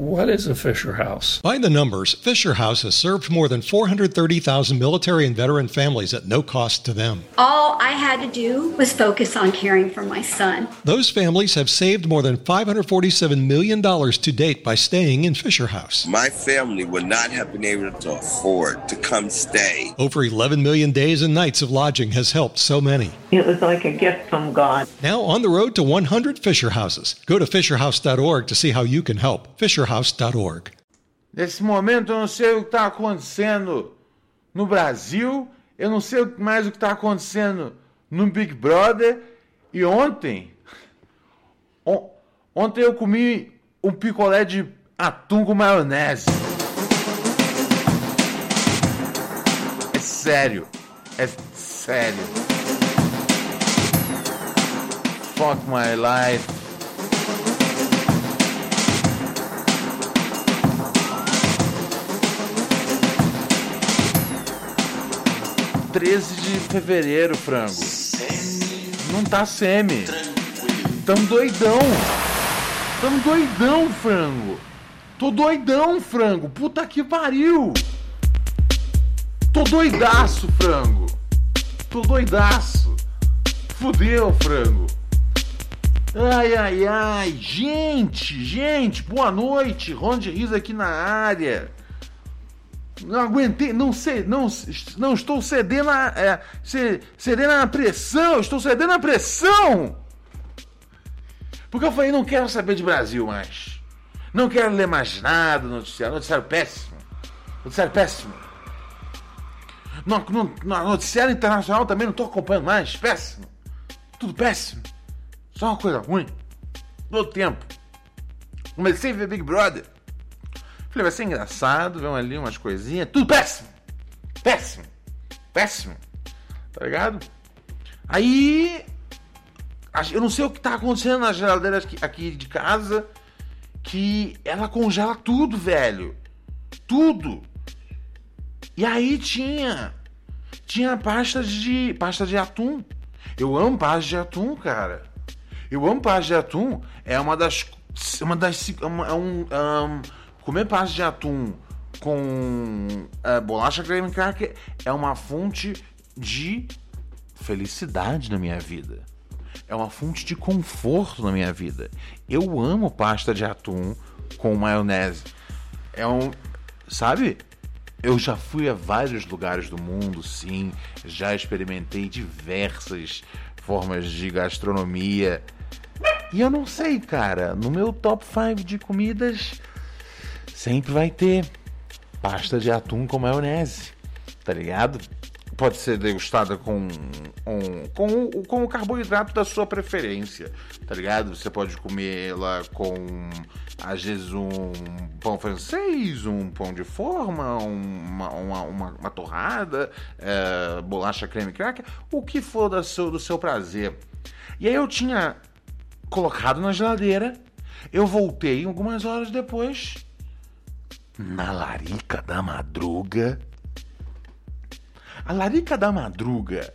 What is a Fisher House? By the numbers, Fisher House has served more than 430,000 military and veteran families at no cost to them. All I had to do was focus on caring for my son. Those families have saved more than $547 million to date by staying in Fisher House. My family would not have been able to afford to come stay. Over 11 million days and nights of lodging has helped so many. It was like a gift from God. Now on the road to 100 Fisher Houses. Go to fisherhouse.org to see how you can help. Fisher Nesse momento eu não sei o que está acontecendo no Brasil, eu não sei mais o que está acontecendo no Big Brother. E ontem, on, ontem eu comi um picolé de atum com maionese. É sério, é sério. Fuck my life. 13 de fevereiro, frango. Não tá semi. Tamo doidão. Tamo doidão, frango. Tô doidão, frango. Puta que pariu. Tô doidaço, frango. Tô doidaço. Fudeu, frango. Ai, ai, ai. Gente, gente, boa noite. Ron de Riso aqui na área. Não aguentei, não sei, não, não estou cedendo a, é, cedendo a pressão, estou cedendo a pressão. Porque eu falei, não quero saber de Brasil mais. Não quero ler mais nada no noticiário. Noticiário péssimo. Noticiário péssimo. No, no, no noticiário internacional também não estou acompanhando mais. Péssimo. Tudo péssimo. Só uma coisa ruim. Todo tempo. Comecei a ver Big Brother. Falei, vai ser engraçado, vão ali umas coisinhas. Tudo péssimo! Péssimo! Péssimo! Tá ligado? Aí. Eu não sei o que tá acontecendo na geladeira aqui de casa. Que ela congela tudo, velho. Tudo. E aí tinha. Tinha pasta de. pasta de atum. Eu amo pasta de atum, cara. Eu amo pasta de atum. É uma das. Uma das. Uma, é um, um Comer pasta de atum com uh, bolacha creme cracker é uma fonte de felicidade na minha vida. É uma fonte de conforto na minha vida. Eu amo pasta de atum com maionese. É um. Sabe? Eu já fui a vários lugares do mundo, sim. Já experimentei diversas formas de gastronomia. E eu não sei, cara. No meu top 5 de comidas, sempre vai ter pasta de atum com maionese, tá ligado? Pode ser degustada com, um, com, com o carboidrato da sua preferência, tá ligado? Você pode comê-la com, às vezes, um pão francês, um pão de forma, uma, uma, uma, uma torrada, é, bolacha creme cracker, o que for do seu, do seu prazer. E aí eu tinha colocado na geladeira, eu voltei algumas horas depois na larica da madruga. A larica da madruga,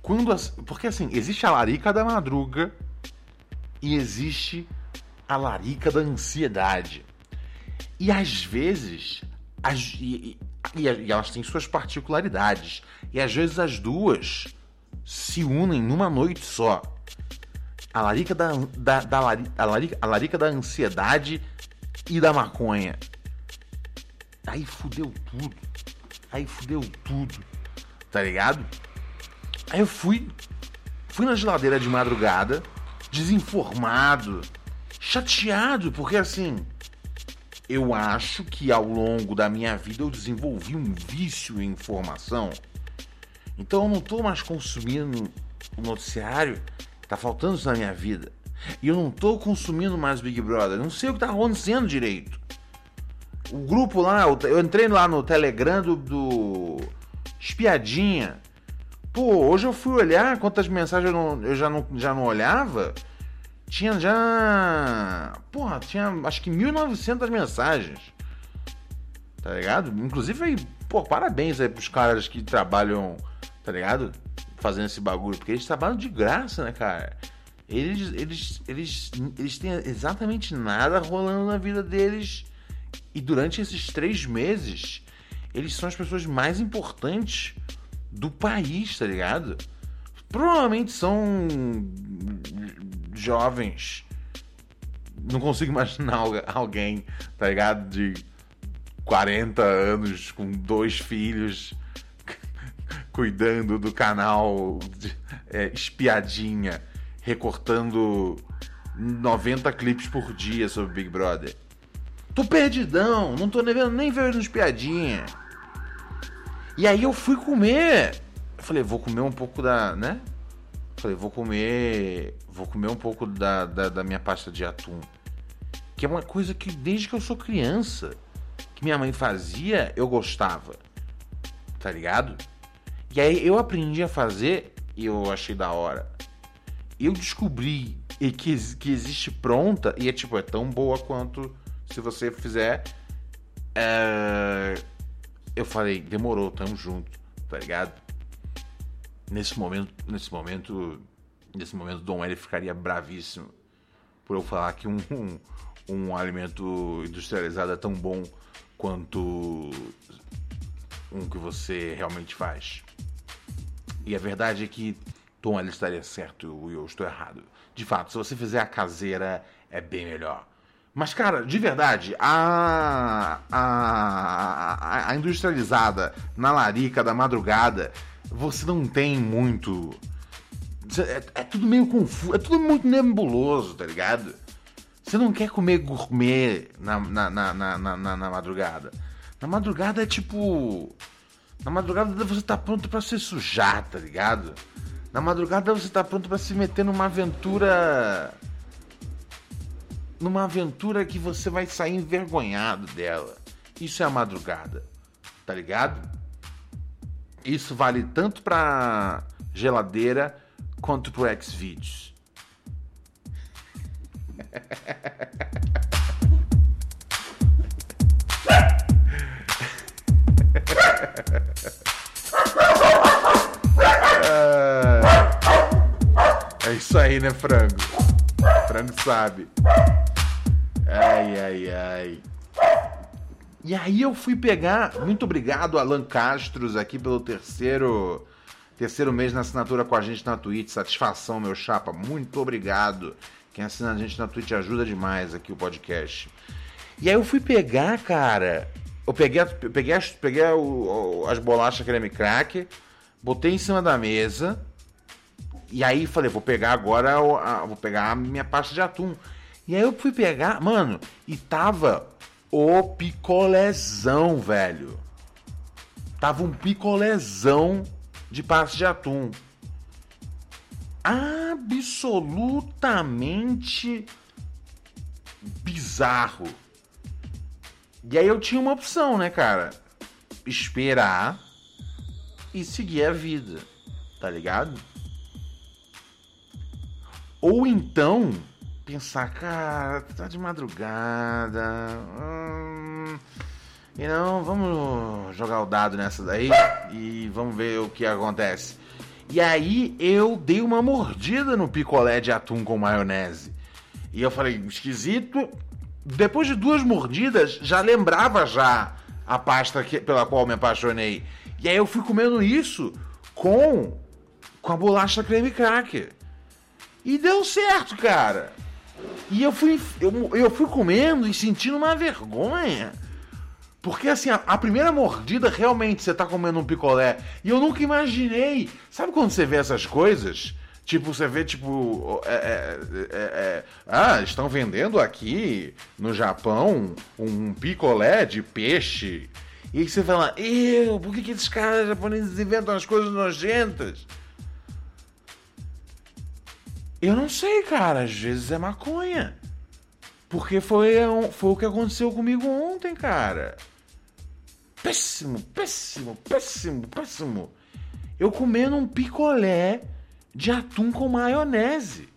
quando as, porque assim, existe a larica da madruga e existe a larica da ansiedade. E às vezes, as, e, e, e elas têm suas particularidades. E às vezes as duas se unem numa noite só. A larica da, da, da a, larica, a larica da ansiedade e da maconha. Aí fudeu tudo. Aí fudeu tudo. Tá ligado? Aí eu fui. Fui na geladeira de madrugada, desinformado, chateado, porque assim. Eu acho que ao longo da minha vida eu desenvolvi um vício em informação. Então eu não tô mais consumindo o noticiário. Tá faltando isso na minha vida. E eu não tô consumindo mais Big Brother. não sei o que tá acontecendo direito o grupo lá, eu entrei lá no Telegram do, do Espiadinha. Pô, hoje eu fui olhar quantas mensagens eu, não, eu já, não, já não olhava. Tinha já. Porra, tinha acho que 1.900 mensagens. Tá ligado? Inclusive, aí, pô, parabéns aí pros caras que trabalham, tá ligado? Fazendo esse bagulho. Porque eles trabalham de graça, né, cara? Eles, eles, eles, eles têm exatamente nada rolando na vida deles E durante esses três meses, eles são as pessoas mais importantes do país, tá ligado? Provavelmente são jovens. Não consigo imaginar alguém, tá ligado? De 40 anos com dois filhos cuidando do canal de, é, espiadinha, recortando 90 clipes por dia sobre Big Brother. Tô perdidão, não tô nem vendo nem vendo espiadinha. E aí eu fui comer. Eu falei, vou comer um pouco da, né? Falei, vou comer. Vou comer um pouco da, da, da, minha pasta de atum. Que é uma coisa que desde que eu sou criança, que minha mãe fazia, eu gostava. Tá ligado? E aí eu aprendi a fazer e eu achei da hora. Eu descobri que, que existe pronta e é tipo, é tão boa quanto se você fizer. É... Eu falei, demorou, tamo junto, tá ligado? Nesse momento, nesse momento, nesse momento, Dom L ficaria bravíssimo por eu falar que um, um, um alimento industrializado é tão bom quanto um que você realmente faz. E a verdade é que Tom ele estaria certo e eu estou errado. De fato, se você fizer a caseira, é bem melhor. Mas, cara, de verdade, a, a, a industrializada na larica da madrugada, você não tem muito. É, é, tudo meio confuso, é tudo muito nebuloso, tá ligado? Você não quer comer gourmet na, na, na, na, na, na madrugada. Na madrugada é tipo. Na madrugada você tá pronto para se sujar, tá ligado? Na madrugada você tá pronto para se meter numa aventura. Numa aventura que você vai sair envergonhado dela. Isso é a madrugada, tá ligado? Isso vale tanto pra geladeira quanto pro Xvideos. É isso aí, né, frango? Frango sabe. Ai, ai, ai. E aí eu fui pegar. Muito obrigado, Alan Castros, aqui pelo terceiro terceiro mês na assinatura com a gente na Twitch. Satisfação, meu chapa. Muito obrigado. Quem assina a gente na Twitch ajuda demais aqui o podcast. E aí eu fui pegar, cara. Eu peguei, eu peguei, as, peguei o, as bolachas creme crack, botei em cima da mesa e aí falei, vou pegar agora, vou pegar a minha pasta de atum. E aí eu fui pegar, mano, e tava o picolezão, velho. Tava um picolezão de pasta de atum. Absolutamente bizarro. E aí eu tinha uma opção, né, cara? Esperar e seguir a vida, tá ligado? Ou então pensar, cara, tá de madrugada. Hum, e não, vamos jogar o dado nessa daí e vamos ver o que acontece. E aí eu dei uma mordida no picolé de atum com maionese. E eu falei, esquisito. Depois de duas mordidas, já lembrava já a pasta que, pela qual me apaixonei. E aí eu fui comendo isso com com a bolacha creme cracker. E deu certo, cara. E eu fui, eu, eu fui comendo e sentindo uma vergonha. Porque assim, a, a, primeira mordida realmente você tá comendo um picolé. E eu nunca imaginei. Sabe quando você vê essas coisas? Tipo, você vê, tipo. É, é, é, é ah, estão vendendo aqui no Japão um picolé de peixe. E aí você fala, eu, por que, que esses caras japoneses inventam as coisas nojentas? Eu não sei, cara. Às vezes é maconha. Porque foi, foi o que aconteceu comigo ontem, cara. Péssimo, péssimo, péssimo, péssimo. Eu comendo um picolé de atum com maionese.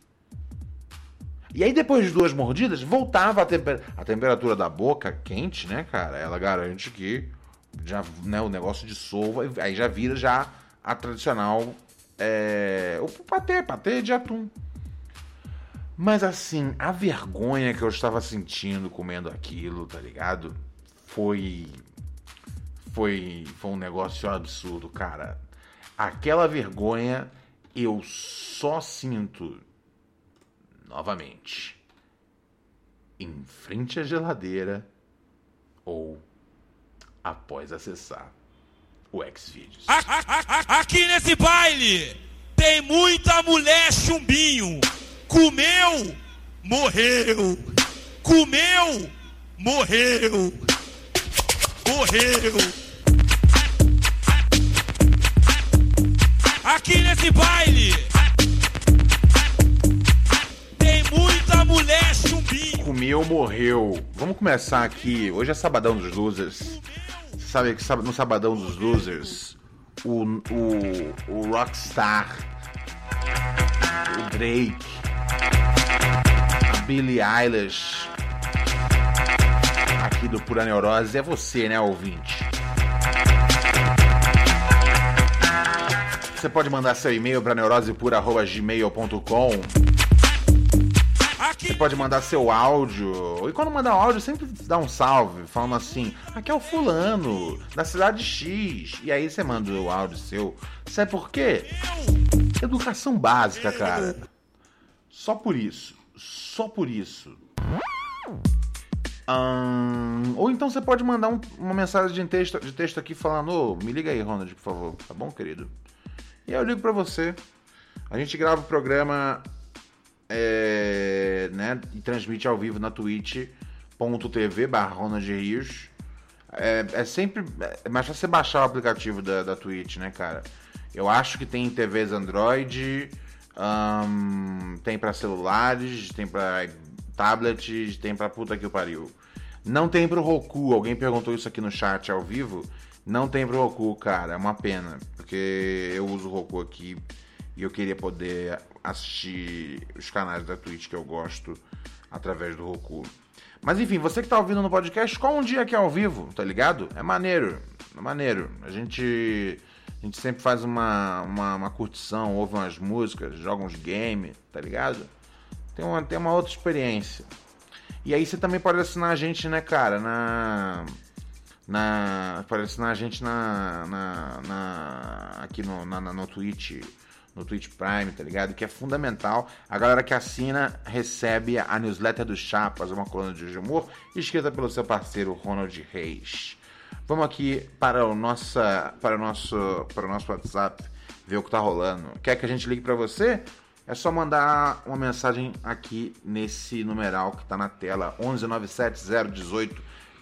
E aí, depois de duas mordidas, voltava a, temper a temperatura da boca quente, né, cara? Ela garante que já, né, o negócio dissolva, aí já vira já a tradicional é, o patê, patê de atum. Mas assim, a vergonha que eu estava sentindo comendo aquilo, tá ligado? Foi. Foi. Foi um negócio absurdo, cara. Aquela vergonha eu só sinto novamente em frente à geladeira ou após acessar o Xvideos. Aqui nesse baile tem muita mulher chumbinho. Comeu, morreu. Comeu, morreu. Morreu. Aqui nesse baile tem muita mulher chumbinho. Comeu, morreu. Vamos começar aqui. Hoje é sabadão dos losers. Sabe que no sabadão dos losers, o, o, o Rockstar, o Drake, a Billie Eilish, aqui do Pura Neurose, é você, né, ouvinte? Você pode mandar seu e-mail para neurosepura.gmail.com Você pode mandar seu áudio. E quando mandar um áudio, sempre dá um salve, falando assim: aqui é o fulano, da cidade X. E aí você manda o áudio seu. Sabe por quê? Educação básica, cara. Só por isso. Só por isso. Hum, ou então você pode mandar um, uma mensagem de texto, de texto aqui falando: oh, me liga aí, Ronald, por favor. Tá bom, querido? E eu ligo para você. A gente grava o programa é, né, e transmite ao vivo na twitch.tv barra Ronald Rios. É, é sempre. É mais fácil você baixar o aplicativo da, da Twitch, né, cara? Eu acho que tem TVs Android, um, tem para celulares, tem para tablets, tem para puta que o pariu. Não tem pro Roku. Alguém perguntou isso aqui no chat ao vivo. Não tem pro Roku, cara. É uma pena. Porque eu uso o Roku aqui e eu queria poder assistir os canais da Twitch que eu gosto através do Roku. Mas enfim, você que tá ouvindo no podcast, qual um dia que é ao vivo, tá ligado? É maneiro, é maneiro. A gente, a gente sempre faz uma, uma, uma curtição, ouve umas músicas, joga uns games, tá ligado? Tem uma, tem uma outra experiência. E aí você também pode assinar a gente, né, cara, na na pode assinar a gente na, na, na aqui no, na, no Twitch no Twitch Prime, tá ligado? Que é fundamental. A galera que assina recebe a newsletter do Chapas, uma coluna de humor, escrita pelo seu parceiro Ronald Reis. Vamos aqui para o, nossa, para o, nosso, para o nosso WhatsApp, ver o que tá rolando. Quer que a gente ligue para você? É só mandar uma mensagem aqui nesse numeral que tá na tela, 1197018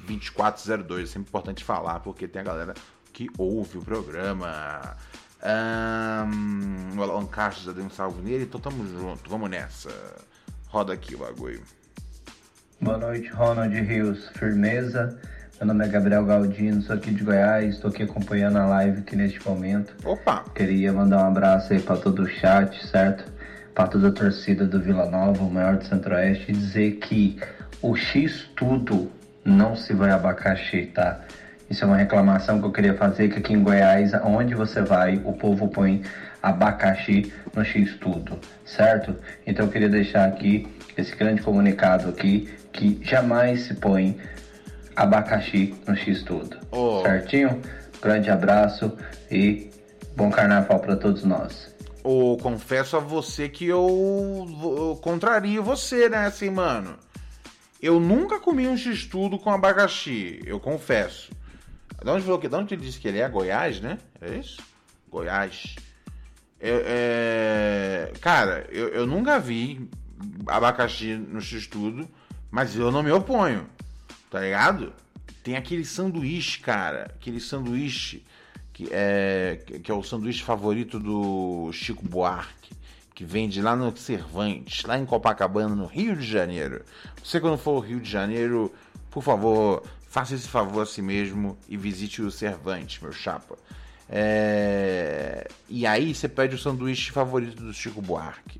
2402. É sempre importante falar, porque tem a galera que ouve o programa. Um, o Alan Castro já deu um salve nele, então tamo junto, vamos nessa. Roda aqui o bagulho. Boa noite, Ronald Rios. Firmeza. Meu nome é Gabriel Galdino, sou aqui de Goiás, estou aqui acompanhando a live aqui neste momento. Opa! Queria mandar um abraço aí para todo o chat, certo? Para toda a torcida do Vila Nova, o maior do Centro-Oeste, e dizer que o X tudo não se vai abacaxi, tá? Isso é uma reclamação que eu queria fazer, que aqui em Goiás, onde você vai, o povo põe abacaxi no X tudo, certo? Então eu queria deixar aqui esse grande comunicado aqui, que jamais se põe abacaxi no X tudo, oh. certinho? Grande abraço e bom carnaval para todos nós. Oh, confesso a você que eu, eu contrario você, né, assim, mano. Eu nunca comi um x-tudo com abacaxi, eu confesso. De onde, falou que, de onde ele disse que ele é? Goiás, né? É isso? Goiás. É, é... Cara, eu, eu nunca vi abacaxi no x-tudo, mas eu não me oponho, tá ligado? Tem aquele sanduíche, cara, aquele sanduíche que é, que é o sanduíche favorito do Chico Buarque que vende lá no Cervantes, lá em Copacabana, no Rio de Janeiro. Você quando for ao Rio de Janeiro, por favor, faça esse favor a si mesmo e visite o Cervantes, meu chapa. É... E aí você pede o sanduíche favorito do Chico Buarque,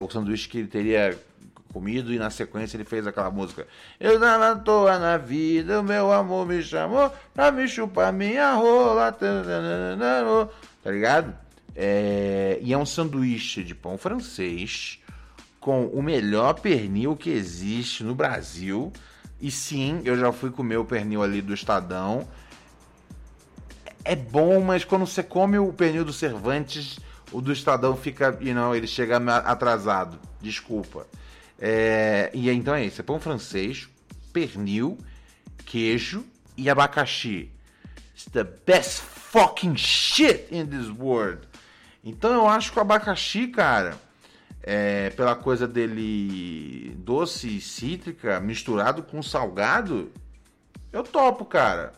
O sanduíche que ele teria comido e na sequência ele fez aquela música. Eu tava à toa na vida, o meu amor me chamou pra me chupar minha rola. Tá ligado? É, e é um sanduíche de pão francês com o melhor pernil que existe no Brasil. E sim, eu já fui comer o pernil ali do Estadão. É bom, mas quando você come o pernil do Cervantes, o do Estadão fica, you know, ele chega atrasado. Desculpa. É, e então é isso: é pão francês, pernil, queijo e abacaxi. It's the best fucking shit in this world. Então eu acho que o abacaxi, cara, é, pela coisa dele doce e cítrica misturado com salgado, eu topo, cara.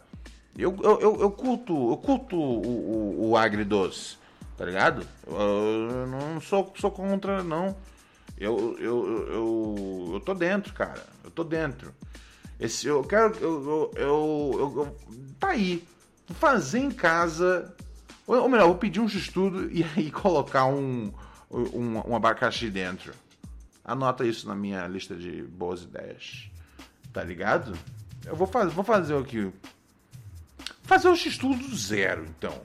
Eu, eu, eu, eu curto, eu curto o, o, o agridoce, tá ligado? Eu, eu não sou, sou contra, não. Eu, eu, eu, eu tô dentro, cara. Eu tô dentro. Esse, eu quero. Eu, eu, eu, tá aí. Vou fazer em casa. Ou melhor, vou pedir um estudo e aí colocar um, um, um abacaxi dentro. Anota isso na minha lista de boas ideias. Tá ligado? Eu vou fazer, vou fazer aqui. Fazer um estudo do zero, então.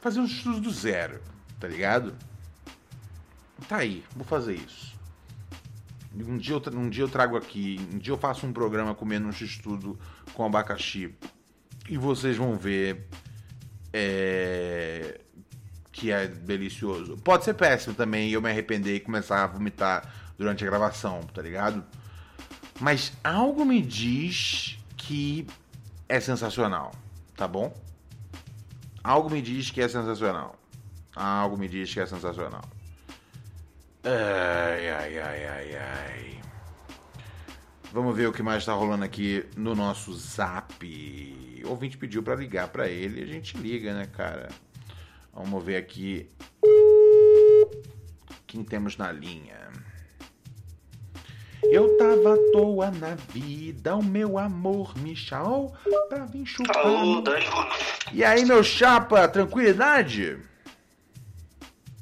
Fazer um estudo do zero, tá ligado? Tá aí, vou fazer isso. Um dia, eu, um dia eu trago aqui, um dia eu faço um programa comendo um x-tudo com abacaxi. E vocês vão ver é, que é delicioso. Pode ser péssimo também eu me arrepender e começar a vomitar durante a gravação, tá ligado? Mas algo me diz que é sensacional, tá bom? Algo me diz que é sensacional. Algo me diz que é sensacional. Ai, ai, ai, ai, ai. Vamos ver o que mais tá rolando aqui no nosso zap. O ouvinte pediu para ligar para ele, a gente liga, né, cara? Vamos ver aqui quem temos na linha. Eu tava à toa na vida, o meu amor me chamou pra vir chupar. Alô, Dani. E aí, meu chapa, tranquilidade?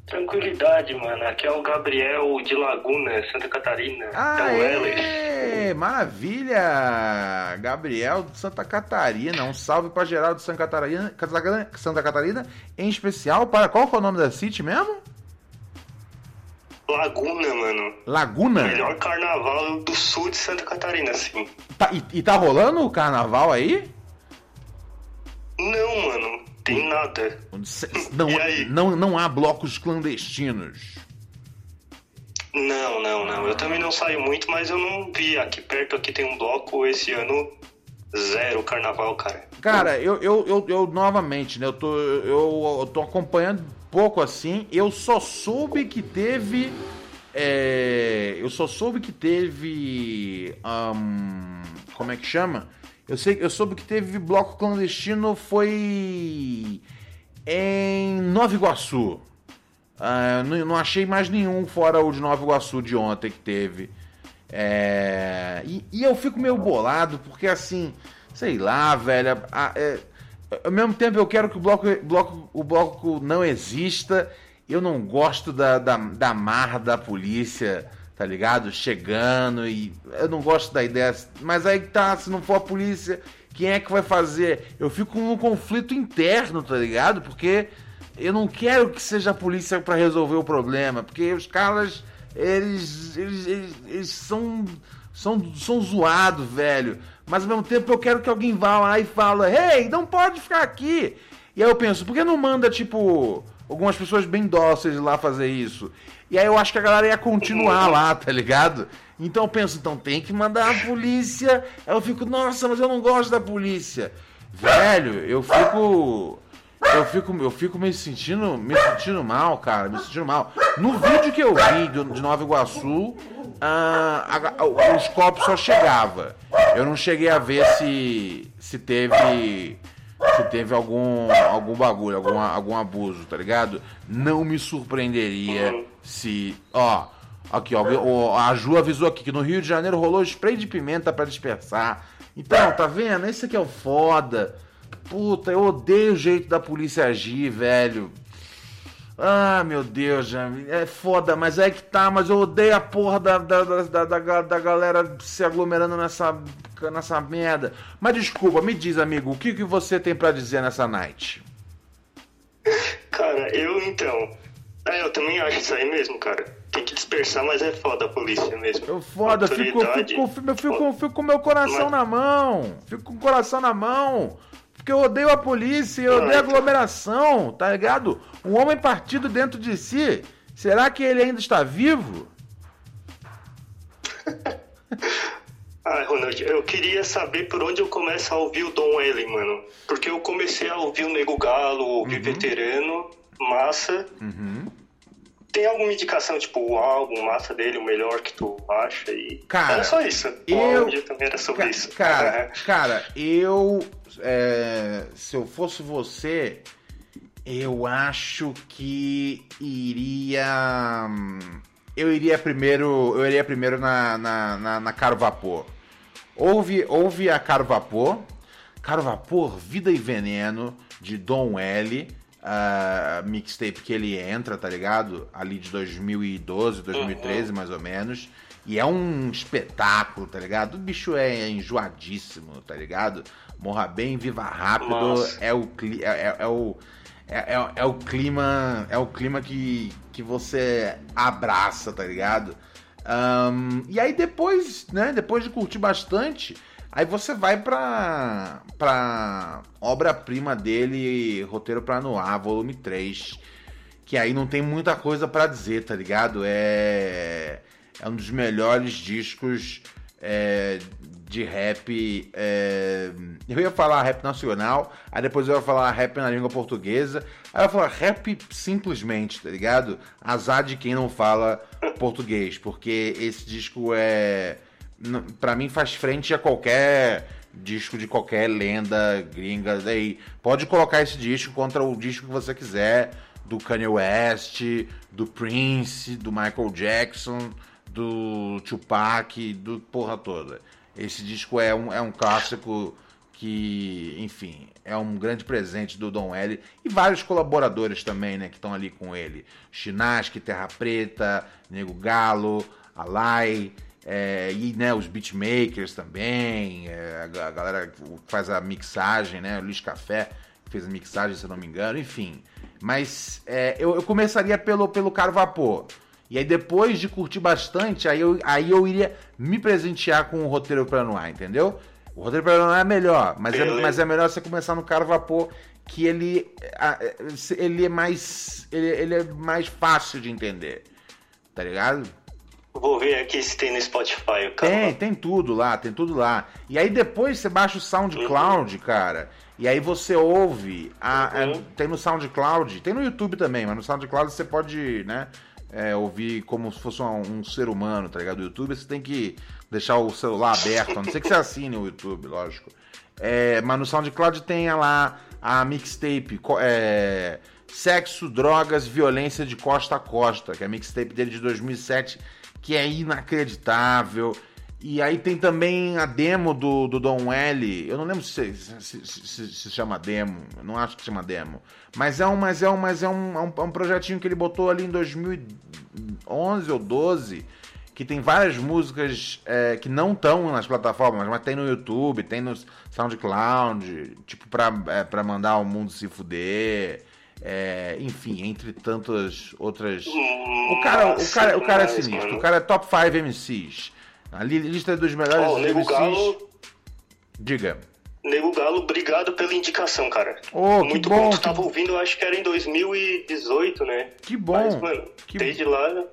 Tranquilidade, mano. Aqui é o Gabriel de Laguna, Santa Catarina. Ah, é maravilha! Gabriel de Santa Catarina. Um salve pra geral de Santa Catarina, Santa Catarina, em especial para qual que é o nome da City mesmo? Laguna, mano. Laguna? Melhor carnaval do sul de Santa Catarina, sim. Tá, e, e tá rolando o carnaval aí? Não, mano. Tem nada. Não, não, não há blocos clandestinos. Não, não, não. Eu também não saio muito, mas eu não vi. Aqui perto aqui tem um bloco esse ano. Zero carnaval, cara. Cara, eu, eu, eu, eu novamente, né? Eu tô, eu, eu tô acompanhando pouco assim. Eu só soube que teve. É, eu só soube que teve. Um, como é que chama? Eu sei, eu soube que teve bloco clandestino foi em Nova Iguaçu. Uh, não, não, achei mais nenhum fora o de Nova Iguaçu de ontem que teve. É, e, e, eu fico meio bolado porque assim, sei lá, velho. A, é, ao mesmo tempo eu quero que o bloco, bloco, o bloco não exista. Eu não gosto da, da, da marra da polícia tá ligado? Chegando e eu não gosto da ideia, mas aí tá, se não for a polícia, quem é que vai fazer? Eu fico num conflito interno, tá ligado? Porque eu não quero que seja a polícia para resolver o problema, porque os caras eles, eles, eles, eles são, são, são zoados, velho. Mas ao mesmo tempo eu quero que alguém vá lá e fala, hey, não pode ficar aqui. E aí eu penso, por que não manda, tipo, algumas pessoas bem dóceis lá fazer isso? E aí eu acho que a galera ia continuar lá, tá ligado? Então eu penso, então tem que mandar a polícia. Aí eu fico, nossa, mas eu não gosto da polícia. Velho, eu fico. Eu fico, eu fico me sentindo, me sentindo mal, cara, me sentindo mal. No vídeo que eu vi do, de Nova Iguaçu, ah, a- a- os copos só chegava. Eu não cheguei a ver se se teve se teve algum algum bagulho, algum, algum abuso, tá ligado? Não me surpreenderia se, ó, aqui ó, a Ju avisou aqui que no Rio de Janeiro rolou spray de pimenta pra dispersar. Então, tá vendo? Esse aqui é o foda. Puta, eu odeio o jeito da polícia agir, velho. Ah, meu Deus, é foda, mas é que tá, mas eu odeio a porra da, da, da, da, da- galera se aglomerando nessa, nessa merda. Mas desculpa, me diz, amigo, o que, que você tem pra dizer nessa night? Cara, eu então. É, eu também acho isso aí mesmo, cara. Tem que dispersar, mas é foda a polícia mesmo. Eu foda, eu fico, fico, fico, fico com meu coração na mão. Fico com o coração na mão. Porque eu odeio a polícia, eu odeio a aglomeração, tá ligado? Um homem partido dentro de si, será que ele ainda está vivo? Ah, Ronald, eu queria saber por onde eu começo a ouvir o Dom Ellen, mano. Porque eu comecei a ouvir o Nego Galo, ouvir Veterano, Massa. Uhum. Tem alguma indicação, tipo, o álbum, massa dele, o melhor que tu acha? E... Cara, Era só isso. O eu- também era sobre isso. Cara, cara, eu. É, se eu fosse você, eu acho que iria. Eu iria primeiro. Eu iria primeiro na, na, na, na Caro Vapor. Ouve, ouve a Caro Vapor. Caro Vapor, Vida e Veneno, de Dom L. a mixtape que ele entra, tá ligado? Ali de 2012, 2013, mais ou menos. E é um espetáculo, tá ligado? O bicho é enjoadíssimo, tá ligado? Morra bem, viva rápido. Nossa. É o, é, é- é o é, é- é o clima é o clima que, que você abraça, tá ligado? Ahn, e aí depois, né? Depois de curtir bastante, aí você vai pra, pra obra-prima dele, Roteiro pra Noir, volume 3. Que aí não tem muita coisa pra dizer, tá ligado? É, é um dos melhores discos é, de rap. é, eu ia falar rap nacional, aí depois eu ia falar rap na língua portuguesa, aí eu ia falar rap simplesmente, tá ligado? Azar de quem não fala português, porque esse disco é. Pra mim faz frente a qualquer disco de qualquer lenda gringa. Daí pode colocar esse disco contra o disco que você quiser, do Kanye West, do Prince, do Michael Jackson, do Tupac, do porra toda. Esse disco é um, é um clássico que, enfim, é um grande presente do Dom L e vários colaboradores também, né, que estão ali com ele. Chinaski, Terra Preta, Nego Galo, Alai, é, e né, os beatmakers também, é, a, ga- a galera que faz a mixagem, né, o Luiz Café que fez a mixagem, se eu não me engano, enfim. Mas é, eu, eu começaria pelo, pelo Caro Vapor. E aí depois de curtir bastante, aí eu, aí eu iria me presentear com o roteiro pra Noir, entendeu? O roteiro pra Noir é melhor, mas é, mas é melhor você começar no Caro Vapor, que ele, a- ele é mais ele, ele é mais fácil de entender, tá ligado? Vou ver aqui se tem no Spotify, cara. Tem, tem tudo lá, tem tudo lá. E aí depois você baixa o SoundCloud, cara. E aí você ouve. A, a- tem no SoundCloud, tem no YouTube também, mas no SoundCloud você pode, né? É, ouvir como se fosse um, um ser humano, tá ligado? O YouTube você tem que deixar o celular aberto, a não ser que você assine o YouTube, lógico. É, mas no SoundCloud tem lá a mixtape é, Sexo, Drogas, Violência de Costa a Costa, que é a mixtape dele de 2007, que é inacreditável. E aí tem também a demo do, do Dom L. Eu não lembro se se, se, se- se chama demo. Eu não acho que chama demo. Mas é um, mas é um, mas é um, é um, é um projetinho que ele botou ali em 2011 ou 12 que tem várias músicas é, que não estão nas plataformas, mas tem no YouTube, tem no SoundCloud, tipo, pra, é, mandar o mundo se fuder. É, enfim, entre tantas outras. O cara, o cara, o cara é sinistro. O cara é top 5 MCs. A li- lista dos melhores Ó, o Nego. Galo, Diga. Nego Galo, obrigado pela indicação, cara. Que Muito bom, bom. Tu que tava ouvindo, eu acho que era em 2018, né? Que bom. Mas, mano, que, desde lá.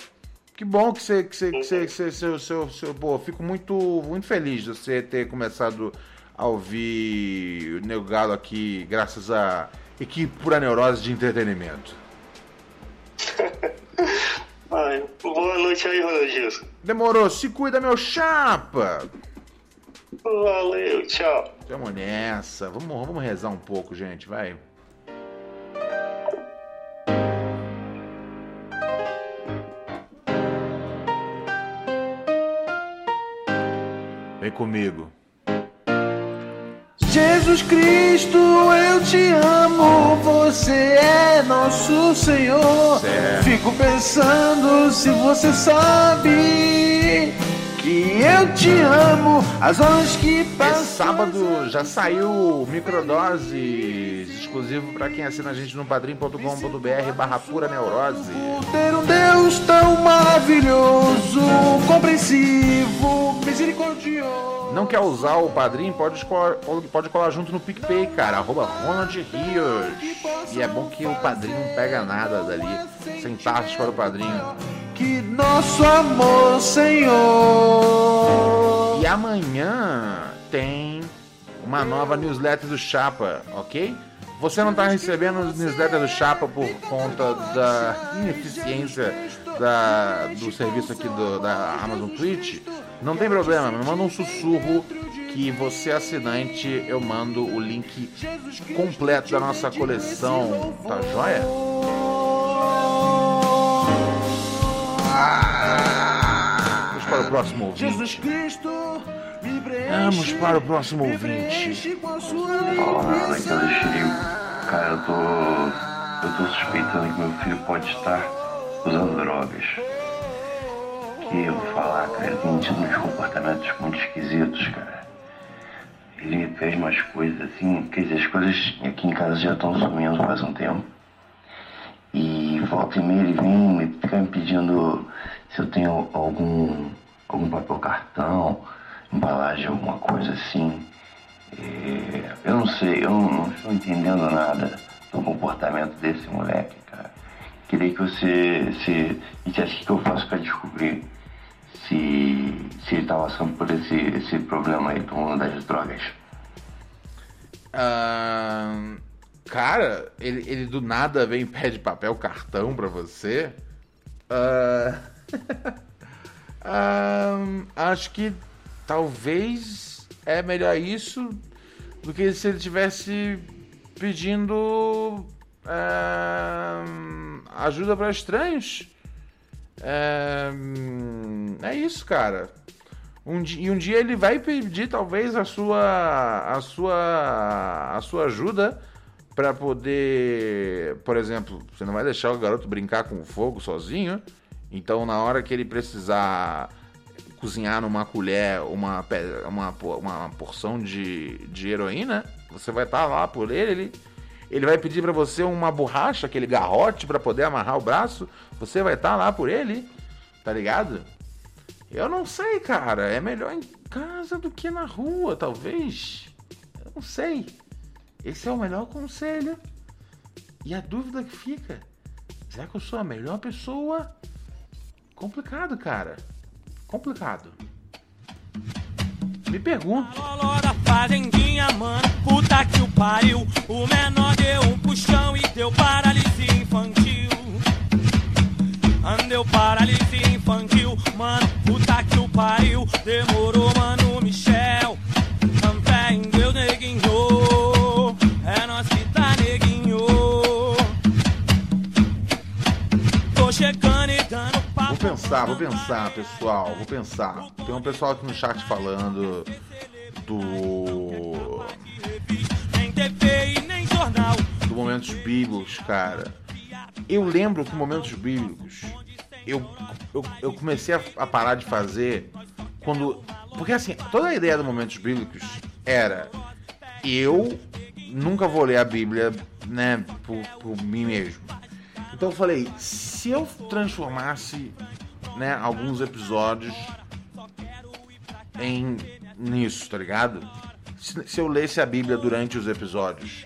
que bom que você. Que você, que você, que você seu, seu, seu, pô, fico muito, muito feliz de você ter começado a ouvir o Nego Galo aqui, graças à equipe Pura Neurose de Entretenimento. Ai, boa noite aí, Ronaldinho. Demorou, se cuida, meu chapa! Valeu, tchau. Tamo nessa. Vamos, vamos rezar um pouco, gente, vai. Vem comigo. Jesus Cristo, eu te amo, você é nosso Senhor. Certo. Fico pensando se você sabe que eu te amo, as horas que Esse passam. sábado já saiu microdoses exclusivo para quem assina a gente no padrim.com.br barra pura neurose. Ter um Deus tão maravilhoso, compreensivo, misericordioso. Não quer usar o padrim? Pode, pode colar junto no PicPay, cara. Arroba Ronald Rios. E é bom que o padrinho não pega nada dali. Sem taxas para o padrinho. Que nosso amor, Senhor. E amanhã tem uma nova newsletter do Chapa, ok? Você não está recebendo a newsletter do Chapa por conta da ineficiência da- do serviço aqui do- da Amazon Twitch? Não tem problema, me manda um sussurro que você assinante eu mando o link completo da nossa coleção, tá joia? Vamos para o próximo Jesus ouvinte. Cristo, me preenche. Vamos para o próximo ouvinte. com a sua Fala, aqui é o. Cara, eu tô. Eu tô suspeitando que meu filho pode estar usando drogas. Que eu vou falar, cara, ele tem tido uns comportamentos muito esquisitos, cara. Ele fez umas coisas assim, quer dizer, as coisas aqui em casa já estão sumindo faz um tempo. E volta e meia ele vem me fica me pedindo se eu tenho algum algum papel cartão, embalagem, alguma coisa assim. É, eu não sei, eu não, não estou entendendo nada do comportamento desse moleque, cara. Queria que você se dissesse o que eu faço para descobrir se, se ele tá passando por esse, esse problema aí do mundo das drogas. Ahn, cara, ele, ele do nada vem e pede papel cartão pra você. Ah, ahn, acho que talvez é melhor isso do que se ele tivesse pedindo ahn, ajuda pra estranhos. Ahn, é isso, cara. Um di- e um dia ele vai pedir talvez a sua a sua a sua ajuda para poder, por exemplo, você não vai deixar o garoto brincar com o fogo sozinho. Então na hora que ele precisar cozinhar numa colher uma uma, uma porção de, de heroína, você vai estar lá por ele, ele ele vai pedir para você uma borracha, aquele garrote para poder amarrar o braço, você vai estar lá por ele, tá ligado? Eu não sei, cara. É melhor em casa do que na rua, talvez. Eu não sei. Esse é o melhor conselho. E a dúvida que fica: será que eu sou a melhor pessoa? Complicado, cara. Complicado. Me pergunto. Loló da fazendinha, mano, puta que o pariu. O menor deu um puxão e deu paralisia infantil. Andeu paralisia infantil, mano, puta que o pariu. Demorou, mano, Michel. Pensar, vou pensar, pessoal. Vou pensar. Tem um pessoal aqui no chat falando do. Do Momentos Bíblicos, cara. Eu lembro que Momentos Bíblicos eu, eu, eu comecei a, a parar de fazer quando. Porque assim, toda a ideia do Momentos Bíblicos era eu nunca vou ler a Bíblia, né, por, por mim mesmo. Então eu falei, se eu transformasse, né, alguns episódios em nisso, tá ligado? Se, se eu lesse a Bíblia durante os episódios.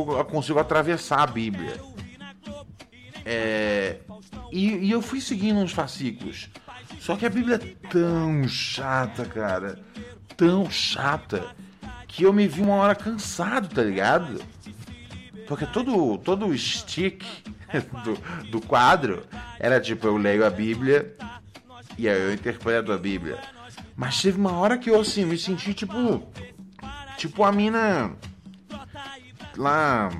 Eu consigo atravessar a Bíblia. É, e, e eu fui seguindo uns fascículos. Só que a Bíblia é tão chata, cara. Tão chata. Que eu me vi uma hora cansado, tá ligado? Porque todo, todo o stick do, do quadro era tipo: eu leio a Bíblia e aí eu interpreto a Bíblia. Mas teve uma hora que eu assim me senti tipo. Tipo a mina. Lá.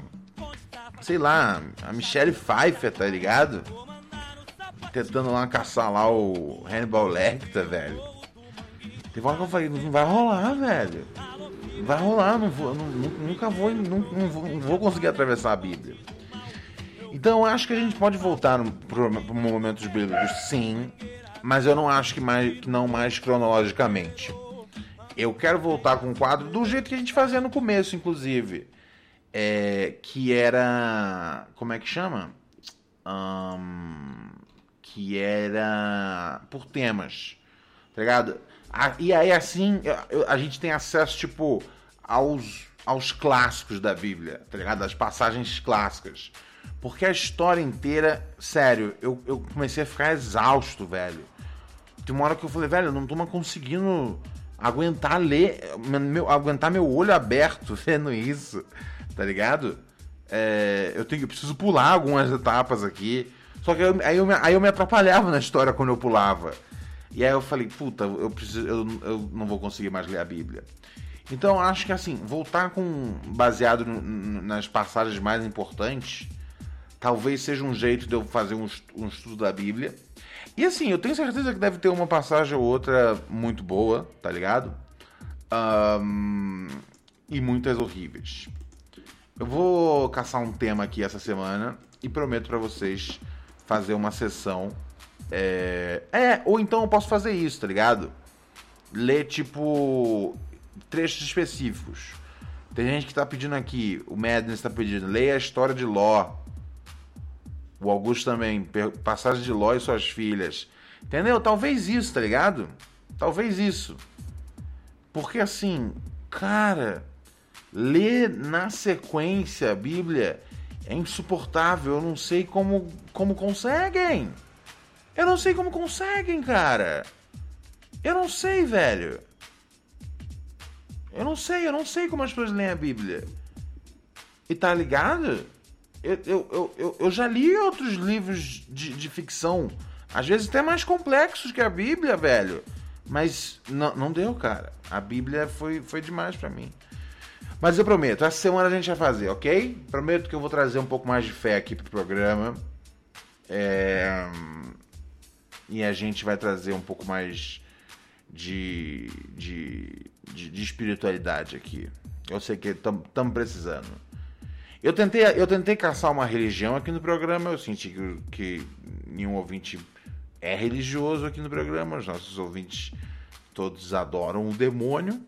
Sei lá, a Michelle Pfeiffer, tá ligado? Tentando lá caçar lá o Hannibal Lecter, velho. Teve uma que eu falei, não vai rolar, velho. Não vai rolar, não vou, não, nunca vou não, não, vou, não vou conseguir atravessar a Bíblia. Então acho que a gente pode voltar para momentos bíblicos, sim, mas eu não acho que, mais, que não mais cronologicamente. Eu quero voltar com o quadro do jeito que a gente fazia no começo, inclusive. É, que era. Como é que chama? Um, que era por temas. Tá ligado? e aí assim a gente tem acesso, tipo, aos, aos clássicos da Bíblia, tá ligado? As passagens clássicas. Porque a história inteira, sério, eu, eu comecei a ficar exausto, velho. Tem uma hora que eu falei, velho, eu não tô mais conseguindo aguentar ler, meu, aguentar meu olho aberto vendo isso, tá ligado? É, eu tenho, eu preciso pular algumas etapas aqui. Só que eu, aí, eu, aí eu me atrapalhava na história quando eu pulava. E aí eu falei, puta, eu, preciso, eu, eu não vou conseguir mais ler a Bíblia. Então acho que assim, voltar com baseado no, nas passagens mais importantes, talvez seja um jeito de eu fazer um, um estudo da Bíblia. E assim, eu tenho certeza que deve ter uma passagem ou outra muito boa, tá ligado? Um, e muitas horríveis. Eu vou caçar um tema aqui essa semana e prometo para vocês fazer uma sessão. É... é, ou então eu posso fazer isso, tá ligado? Ler tipo trechos específicos. Tem gente que tá pedindo aqui, o Madness tá pedindo, leia a história de Ló. O Augusto também, passagem de Ló e suas filhas. Entendeu? Talvez isso, tá ligado? Talvez isso. Porque assim, cara, ler na sequência a Bíblia é insuportável. Eu não sei como, como conseguem. Eu não sei como conseguem, cara. Eu não sei, velho. Eu não sei, eu não sei como as pessoas leem a Bíblia. E tá ligado? Eu, eu, eu, eu já li outros livros de, de ficção, às vezes até mais complexos que a Bíblia, velho. Mas não, não deu, cara. A Bíblia foi, foi demais para mim. Mas eu prometo, essa semana a gente vai fazer, ok? Prometo que eu vou trazer um pouco mais de fé aqui pro programa. É... E a gente vai trazer um pouco mais de, de, de, de espiritualidade aqui. Eu sei que estamos precisando. Eu tentei, eu tentei caçar uma religião aqui no programa, eu senti que, que nenhum ouvinte é religioso aqui no programa, os nossos ouvintes todos adoram o demônio.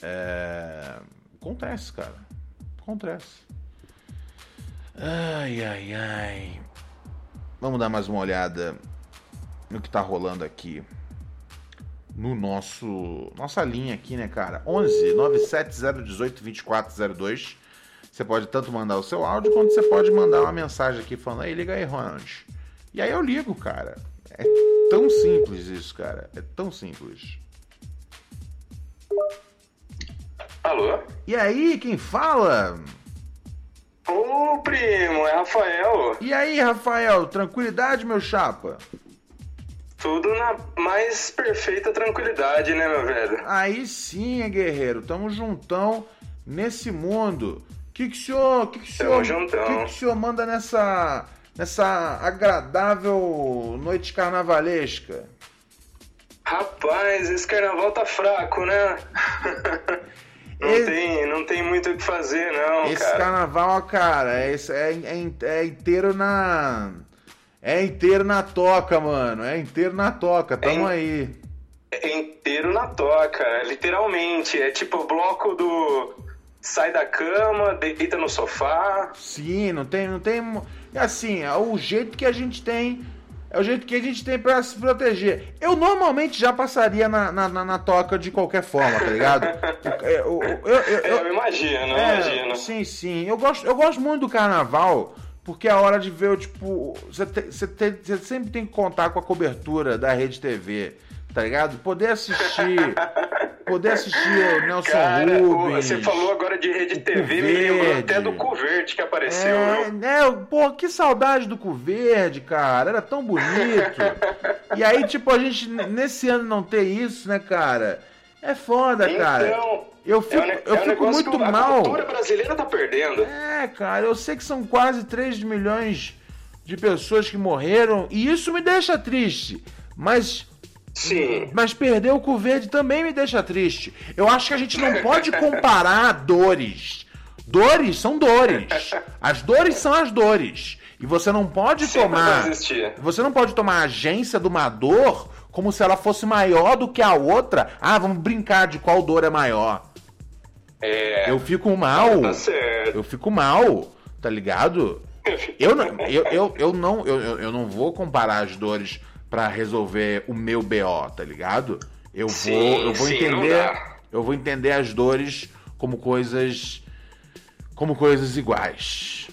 É... Acontece, cara. Acontece. Ai, ai, ai. Vamos dar mais uma olhada no que tá rolando aqui no nosso nossa linha aqui, né, cara? 11 97018 2402. Você pode tanto mandar o seu áudio quanto você pode mandar uma mensagem aqui falando: "Aí, liga aí, Ronald". E aí eu ligo, cara. É tão simples isso, cara. É tão simples. Alô? E aí, quem fala? Ô, primo, é Rafael. E aí, Rafael, tranquilidade, meu chapa? Tudo na mais perfeita tranquilidade, né, meu velho? Aí sim, guerreiro. Tamo juntão nesse mundo. O que que o senhor, que que o senhor, juntão. que que o senhor manda nessa nessa agradável noite carnavalesca? Rapaz, esse carnaval tá fraco, né? não, Esse- tem, não tem muito o que fazer, não, Esse cara. carnaval, cara, é, é, é, é inteiro na. É inteiro na toca, mano. É inteiro na toca. Tamo aí. É inteiro na toca, literalmente. É tipo o bloco do sai da cama, deita no sofá. Sim, não tem, não tem. É assim, é o jeito que a gente tem. É o jeito que a gente tem pra se proteger. Eu normalmente já passaria na, na, na- na toca de qualquer forma, tá ligado? Eu, eu, eu, eu- É, eu imagino, É, imagino. Sim, sim. Eu gosto, eu gosto muito do carnaval, porque é a hora de ver, tipo, você, te- você, te- você sempre tem que contar com a cobertura da Rede TV, tá ligado? Poder assistir. poder assistir o Nelson Cara, Rubens. você falou agora de rede TV, me lembrou até do cu verde que apareceu. É, é, pô, que saudade do cu verde, cara. Era tão bonito. e aí, tipo, a gente, nesse ano não ter isso, né, cara? É foda, cara. Então, Eu fico, é um eu é um fico muito que a mal. cultura brasileira tá perdendo. É, cara, eu sei que são quase 3 milhões de pessoas que morreram e isso me deixa triste. Mas. Sim. Mas perder o cu verde também me deixa triste. Eu acho que a gente não pode comparar dores. Dores são dores. As dores são as dores. E você não pode Sempre tomar. Você não pode tomar a agência de uma dor como se ela fosse maior do que a outra. Ah, vamos brincar de qual dor é maior. É. Eu fico mal. Tá certo. Eu fico mal, tá ligado? Eu não, eu, eu, eu não, eu- eu não vou comparar as dores pra resolver o meu BO, tá ligado? Eu vou, Sim, eu vou sim, entender, eu vou entender as dores como coisas como coisas iguais.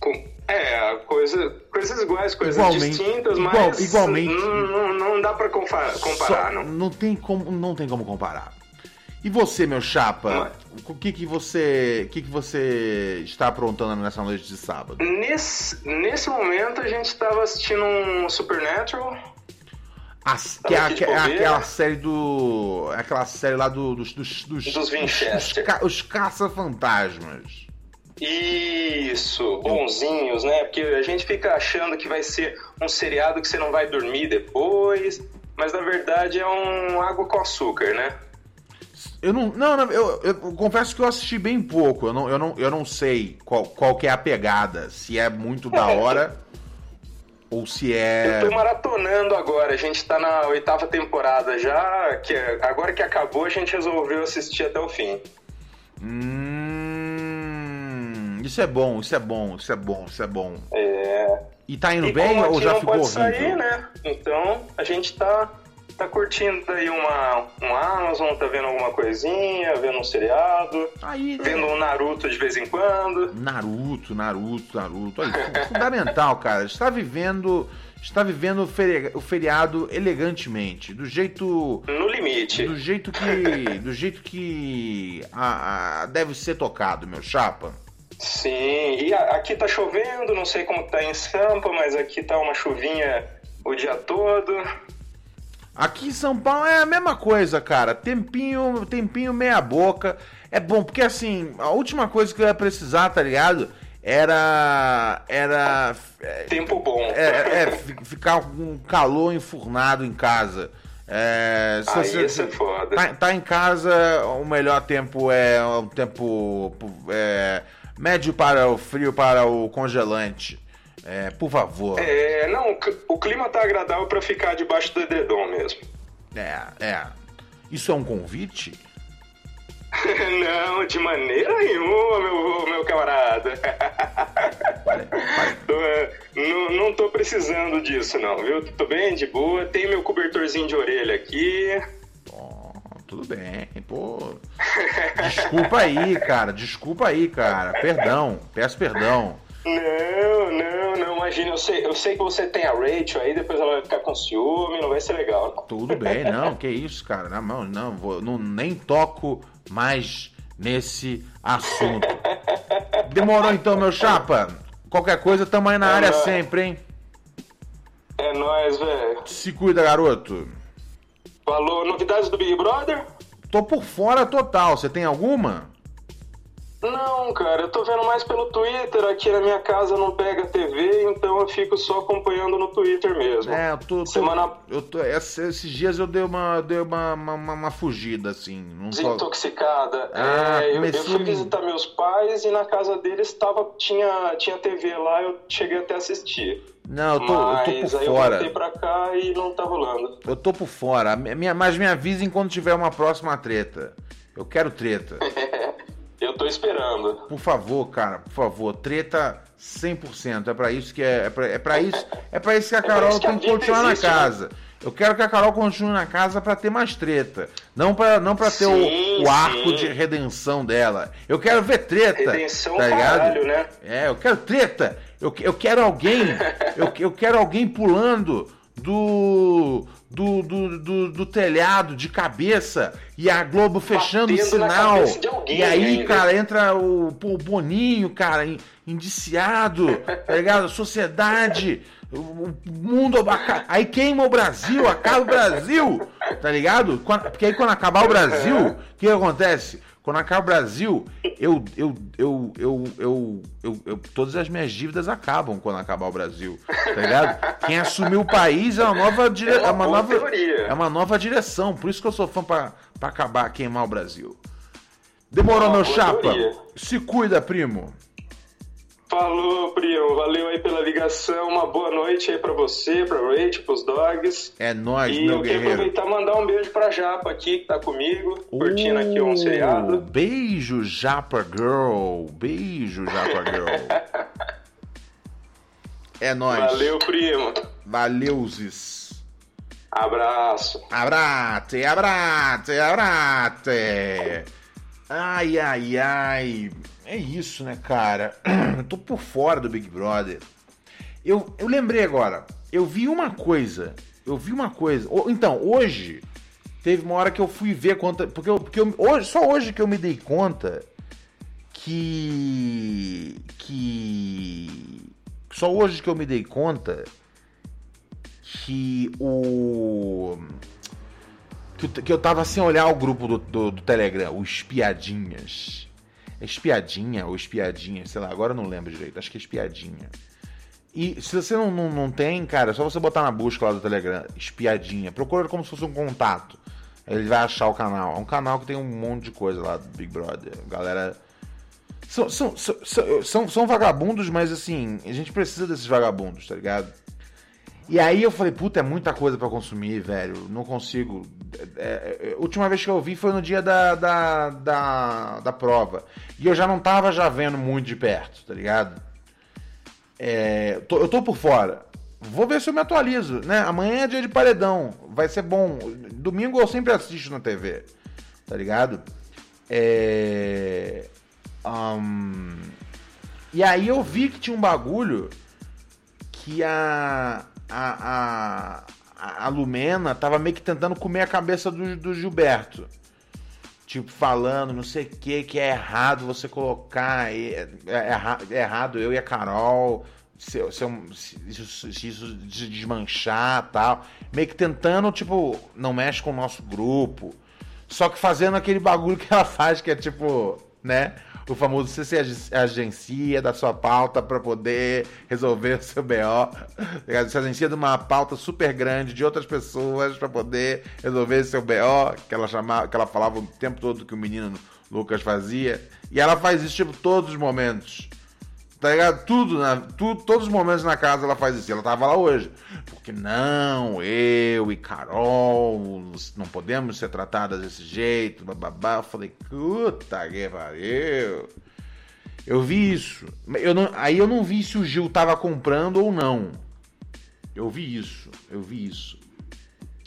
Com- É, coisa, coisas iguais, coisas Igualmente- distintas, igual- mas igualmente. Não, não- não dá pra confa- comparar, Só- não. não tem como, não tem como comparar. E você, meu chapa, o que que você, o que que você está aprontando nessa noite de sábado? Nesse, nesse momento a gente tava assistindo um Supernatural. As- que é, aque- é aquela série do. é aquela série lá do- dos. Dos, dos, Dos Winchester. Os, ca- os caça-fantasmas. Isso, bonzinhos, né? Porque a gente fica achando que vai ser um seriado que você não vai dormir depois, mas na verdade é um água com açúcar, né? Eu não. Não, não, eu, eu confesso que eu assisti bem pouco. Eu não, eu não, eu não sei qual, qual que é a pegada. Se é muito da hora. ou se é. Eu tô maratonando agora, a gente tá na oitava temporada já, que é- agora que acabou a gente resolveu assistir até o fim. Hum, isso é bom, isso é bom, isso é bom, isso é bom. É. E tá indo E bem ou já ficou pode horrível? sair, né? Então a gente tá, tá curtindo aí uma, um Amazon, tá vendo alguma coisinha, vendo um seriado, Aí, né? vendo um Naruto de vez em quando. Naruto, Naruto, Naruto. Aí, fu- fundamental, cara. Está vivendo, está vivendo o feriado elegantemente, do jeito, No limite. do jeito que, do jeito que a- a- deve ser tocado, meu chapa. Sim, e a- aqui tá chovendo, não sei como tá em Sampa, mas aqui tá uma chuvinha o dia todo. Aqui em São Paulo é a mesma coisa, cara. Tempinho, tempinho meia boca. É bom, porque assim, a última coisa que eu ia precisar, tá ligado? Era. Era. é, Tempo bom. É, é, fi- ficar com um calor enfurnado em casa. É, se Aí você- é foda. Tá, tá em casa, o melhor tempo é um tempo é, médio para o frio, para o congelante. É, por favor. É, não, o cl- o clima tá agradável pra ficar debaixo do edredom mesmo. É, é. Isso é um convite? não, de maneira nenhuma, meu, meu camarada. Tô, é, não, não tô precisando disso, não, viu? Tô bem de boa, tem meu cobertorzinho de orelha aqui. tudo bem, pô. Desculpa aí, cara. Desculpa aí, cara. Perdão. Peço perdão. Não, não, não, imagina, eu sei, eu sei que você tem a Rachel aí, depois ela vai ficar com ciúme, não vai ser legal. Tudo bem, não, que isso, cara. Não, não, não, vou, não nem toco mais nesse assunto. Demorou então, meu chapa. Qualquer coisa, tamo aí na É área nóis. sempre, hein? É nóis, velho. Se cuida, garoto. Falou, novidades do Big Brother? Tô por fora total. Você tem alguma? Não, cara, eu tô vendo mais pelo Twitter, aqui na minha casa não pega TV, então eu fico só acompanhando no Twitter mesmo. É, eu tô. tô- Semana eu tô esses, dias eu dei uma, dei uma, uma, uma- fugida, assim. Não desintoxicada. Ah, é, eu, eu fui visitar meus pais e na casa deles tava, tinha, tinha TV lá, eu cheguei até a assistir. Não, eu tô, eu Mas tô por aí eu fora. voltei pra cá e não tá rolando. Eu tô por fora. Minha, mas me avisem quando tiver uma próxima treta. Eu quero treta. Eu tô esperando. Por favor, cara, por favor. Treta 100%. É pra isso que é. É pra, é pra isso, é pra isso que a pra Carol isso que a tem que continuar existe, na né? casa. Eu quero que a Carol continue na casa pra ter mais treta. Não pra, não pra ter o- o, arco sim. de redenção dela. Eu quero ver treta. Redenção tá ligado? caralho, né? É, eu quero treta. Eu, eu quero alguém. eu, eu quero alguém pulando do. Do, do, do, do telhado de cabeça e a Globo fechando o Batendo sinal. alguém E aí, ainda. cara, entra o, o Boninho, cara, in- indiciado, tá ligado? A sociedade, o, mundo. Aí queima o Brasil, acaba o Brasil, tá ligado? Porque aí quando acabar o Brasil, o que acontece? O Brasil, eu, eu, eu, eu, eu, eu, eu- todas as minhas dívidas acabam quando acabar o Brasil, tá ligado? Quem assumiu o país é uma nova dire... É uma é uma nova teoria. é uma nova direção, por isso que eu sou fã pra, pra acabar, queimar o Brasil. Demorou, É meu chapa? teoria. Se cuida, primo. Falou, primo. Valeu aí pela ligação. Uma boa noite aí pra você, pra Rachel, pros dogs. É nóis, E meu eu quero guerreiro. aproveitar e mandar um beijo pra Japa aqui, que tá comigo, curtindo aqui um Uh, seriado. Beijo, Japa Girl. Beijo, Japa Girl. É nóis. Valeu, primo. Valeuzes. Abraço. Abrate, abrate, abrate. Ai, ai, ai. É isso, né, cara? Eu tô por fora do Big Brother. Eu, eu lembrei agora. Eu vi uma coisa. Eu vi uma coisa. Então, hoje, teve uma hora que eu fui ver conta. Porque, eu, porque eu- hoje, só hoje que eu me dei conta que. Que. Só hoje que eu me dei conta que o. Que, que eu tava sem olhar o grupo do, do, do Telegram, o Espiadinhas. É espiadinha ou espiadinha, sei lá, agora eu não lembro direito, acho que é espiadinha. E se você não, não, não tem, cara, é só você botar na busca lá do Telegram, espiadinha. Procura como se fosse um contato. Ele vai achar o canal. É um canal que tem um monte de coisa lá do Big Brother. Galera. São, são, são, são, são, vagabundos, mas assim, a gente precisa desses vagabundos, tá ligado? E aí eu falei, puta, é muita coisa pra consumir, velho. Não consigo. É, é, última vez que eu vi foi no dia da, da, da, da prova. E eu já não tava já vendo muito de perto, tá ligado? É, tô- eu tô por fora. Vou ver se eu me atualizo, né? Amanhã é dia de paredão. Vai ser bom. Domingo eu sempre assisto na TV, tá ligado? É. ahn, e aí eu vi que tinha um bagulho que a. A, a, a Lumena tava meio que tentando comer a cabeça do, do Gilberto. Tipo, falando não sei o que, que é errado você colocar. É, é é errado eu e a Carol. Se, se, se se isso desmanchar tal. Meio que tentando, tipo, não mexe com o nosso grupo. Só que fazendo aquele bagulho que ela faz, que é tipo, né? O famoso você se ag- agencia da sua pauta pra poder resolver o seu BO. tá? Se agencia de uma pauta super grande de outras pessoas pra poder resolver seu BO, que ela chamava, que ela falava o tempo todo que o menino Lucas fazia. E ela faz isso, tipo, todos os momentos. Tá ligado? Tudo, na, tudo, todos os momentos na casa ela faz isso. Ela tava lá hoje. Porque não, eu e Carol não podemos ser tratadas desse jeito, bababá. Eu falei, puta que pariu. Eu vi isso. Eu não, aí eu não vi se o Gil tava comprando ou não. Eu vi isso, eu vi isso.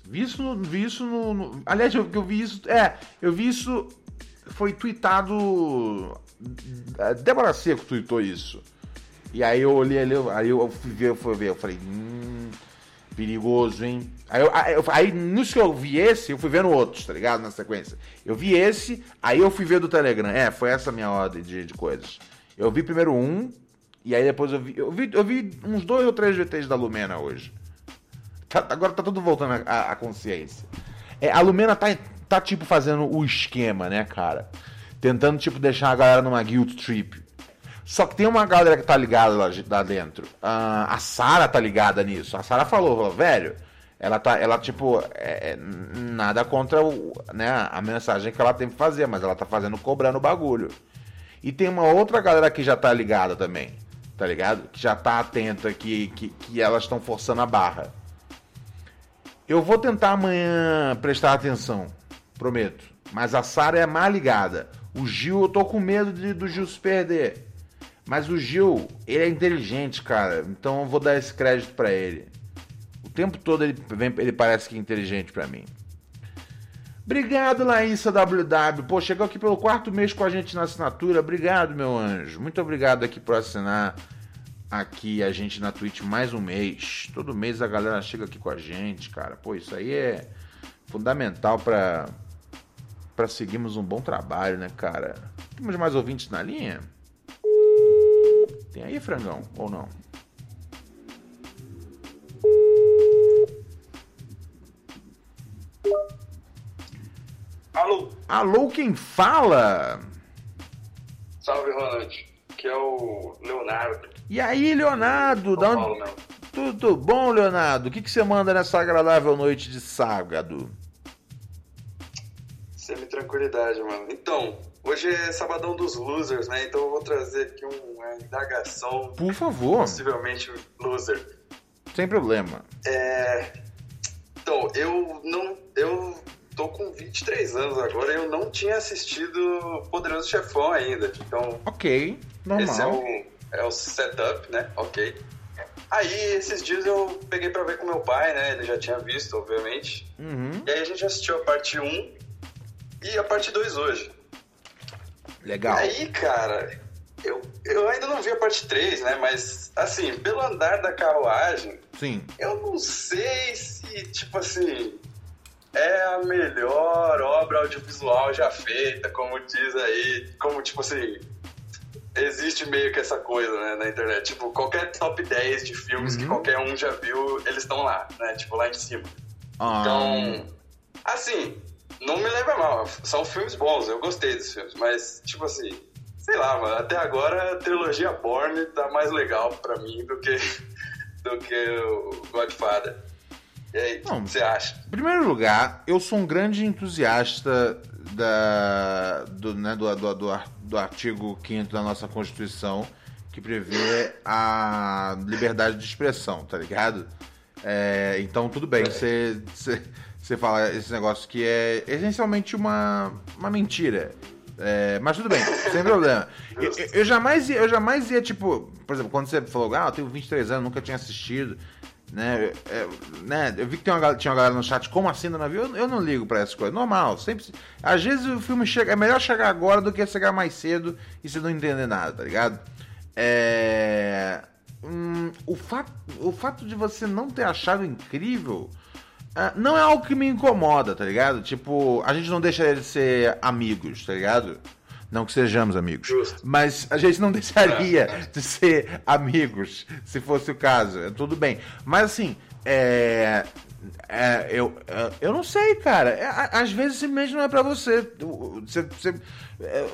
Vi isso no. Vi isso no, no aliás, eu, eu vi isso. É, eu vi isso. Foi tweetado. Débora Seco tweetou isso. E aí eu olhei ali, aí eu fui ver, eu fui ver, eu falei, hum, perigoso, hein? Aí, eu, aí, eu- aí nisso que eu vi esse, eu fui vendo outros, tá ligado? Na sequência. Eu vi esse, aí eu fui ver do Telegram. É, foi essa minha ordem de, de coisas. Eu vi primeiro um, e aí depois eu vi. Eu vi, eu vi uns dois ou três GTs da Lumena hoje. Tá- agora tá tudo voltando à consciência. É, a Lumena tá, tá, tipo, fazendo o esquema, né, cara? Tentando, tipo, deixar a galera numa guild trip. Só que tem uma galera que tá ligada lá, lá dentro. Ah, a Sara tá ligada nisso. A Sara falou, falou, velho, ela tá, ela, tipo, é, é, nada contra o, né, a mensagem que ela tem que fazer, mas ela tá fazendo cobrando o bagulho. E tem uma outra galera que já tá ligada também, tá ligado? Que já tá atenta, que, que, que elas estão forçando a barra. Eu vou tentar amanhã prestar atenção, prometo. Mas a Sara é mais ligada. O Gil, eu tô com medo de, do Gil se perder. Mas o Gil, ele é inteligente, cara. Então eu vou dar esse crédito pra ele. O tempo todo ele, vem, ele parece que é inteligente pra mim. Obrigado, Laísa WW. Pô, chegou aqui pelo quarto mês com a gente na assinatura. Obrigado, meu anjo. Muito obrigado aqui por assinar aqui a gente na Twitch mais um mês. Todo mês a galera chega aqui com a gente, cara. Pô, isso aí é fundamental pra para seguirmos um bom trabalho, né, cara? Temos mais ouvintes na linha? Tem aí, frangão, ou não? Alô, Alô, quem fala? salve Ronald, que é o Leonardo. E aí, Leonardo? Da São onde- Paulo. Tudo bom, Leonardo? O que, que você manda nessa agradável noite de sábado? Semi-tranquilidade, mano. Então, hoje é sabadão dos losers, né? Então eu vou trazer aqui uma indagação, Por favor, possivelmente loser. sem problema. É... Então, eu não... Eu tô com 23 anos agora e eu não tinha assistido Poderoso Chefão ainda. Então, Ok, normal. Esse é o, é o setup, né? Ok. Aí, esses dias eu peguei pra ver com meu pai, né? Ele já tinha visto, obviamente. Uhum, E aí a gente assistiu a parte 1 e a parte 2 hoje. legal. Aí, cara, eu, eu ainda não vi a parte 3, né? Mas, assim, pelo andar da carruagem, Sim. eu não sei se, tipo assim, é a melhor obra audiovisual já feita, como diz aí, como, tipo assim, existe meio que essa coisa, né, na internet. Tipo, qualquer top 10 de filmes que Uhum. qualquer um já viu, eles estão lá, né, tipo, lá em cima. Ah, Então, assim, não me leva mal, são filmes bons, eu gostei dos filmes, mas, tipo assim, sei lá, mano, até agora a trilogia Borne tá mais legal pra mim do que, do que o Godfather. E aí, o que você acha? Em primeiro lugar, eu sou um grande entusiasta da, do, né, do, do, do, do artigo 5 da nossa Constituição, que prevê a liberdade de expressão, tá ligado? É, então, tudo bem, você você- você fala esse negócio que é essencialmente uma, uma mentira. É, mas tudo bem, sem problema. Eu, eu- eu jamais ia, eu jamais ia, tipo, por exemplo, quando você falou, ah, eu tenho 23 anos, nunca tinha assistido, né? é, né? Eu vi que tem uma, tinha uma galera no chat, como assim não viu? Eu, eu não ligo pra essas coisas, normal, sempre. Às vezes o filme chega, é melhor chegar agora do que chegar mais cedo e você não entender nada, tá ligado? É. hum, o, fato, o fato de você não ter achado incrível. Ah, não é algo que me incomoda, tá ligado? Tipo, a gente não deixaria de ser amigos, tá ligado? Não que sejamos amigos. Mas a gente não deixaria de ser amigos, se fosse o caso. É Tudo bem. Mas assim, é. é, eu, é, eu não sei, cara. É, às vezes simplesmente não é pra você. Você. você é,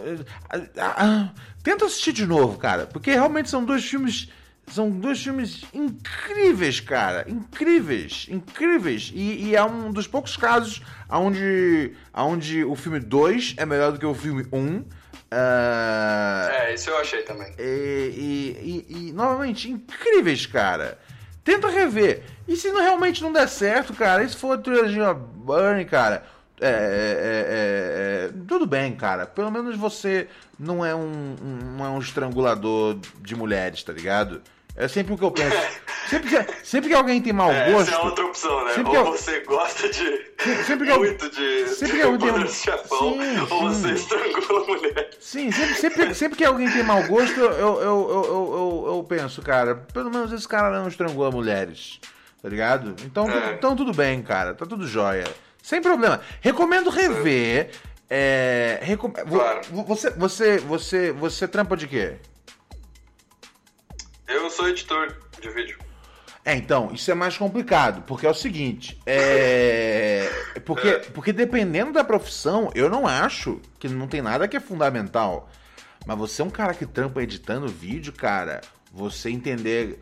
é, tenta assistir de novo, cara. Porque realmente são dois filmes. São dois filmes incríveis, cara. Incríveis. Incríveis. E, e é um dos poucos casos onde, onde o filme 2 é melhor do que o filme 1. Um. Ah, É, isso eu achei também. e, e- e- e, novamente, incríveis, cara. Tenta rever. E se não, realmente não der certo, cara, e se for a trilogia Burn, cara, é, é, é, é, tudo bem, cara. Pelo menos você não é um, um, é um estrangulador de mulheres, tá ligado? É sempre o que eu penso. Sempre que, sempre que alguém tem mau É, gosto. essa é outra opção, né? Ou eu- você gosta de sempre que muito de, sempre que eu tenho- Poderoso Chefão, Sim, ou sim. você estrangula a mulher. Sim, sempre, sempre, sempre que alguém tem mau gosto, eu, eu, eu, eu, eu, eu penso, cara, pelo menos esse cara não estrangula mulheres. Tá ligado? Então, É. então tudo bem, cara. Tá tudo jóia. Sem problema. Recomendo rever. É, recom... vo- você, você, você, você trampa de quê? Eu sou editor de vídeo. É, então, isso é mais complicado, porque é o seguinte, é... Porque, porque dependendo da profissão, eu não acho que não tem nada que é fundamental. Mas você é um cara que trampa editando vídeo, cara, você entender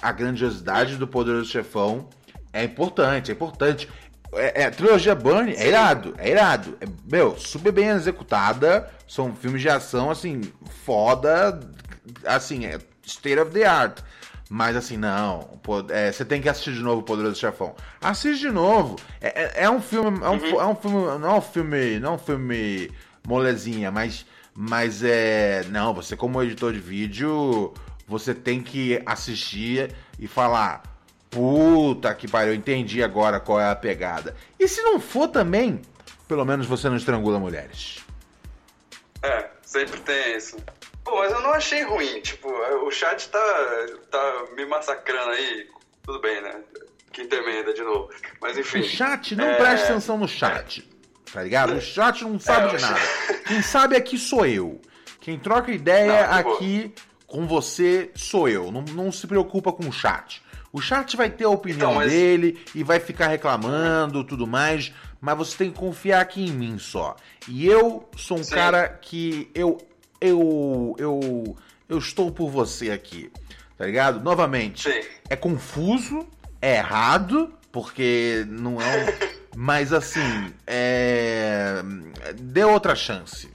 a grandiosidade do Poderoso Chefão é importante, é importante. É, é, a trilogia Burn é irado, é irado. É, meu, super bem executada, são filmes de ação, assim, foda, assim, é state of the art. Mas assim, não. pô, é, você tem que assistir de novo o Poderoso Chefão. Assiste de novo. É, é- é um filme. É um, fi- é um filme. Não é um filme. Não é um filme molezinha, mas. Mas é. Não, você como editor de vídeo, você tem que assistir e falar. Puta que pariu, eu entendi agora qual é a pegada. E se não for também, pelo menos você não estrangula mulheres. É, sempre tem isso. Pô, mas eu não achei ruim, tipo, o chat tá, tá me massacrando aí, tudo bem, né? Quinta emenda de novo. Mas enfim. O chat, não é, preste atenção no chat. Tá ligado? O chat não sabe É, de nada. Quem sabe aqui sou eu. Quem troca ideia Não, aqui com você sou eu. Não, não se preocupa com o chat. O chat vai ter a opinião Então, mas- dele e vai ficar reclamando tudo mais, mas você tem que confiar aqui em mim só. E eu sou um Sim. cara que eu eu eu eu estou por você aqui. Tá ligado? Novamente, é confuso, é errado, porque não é um... Mas assim, é... Dê outra chance.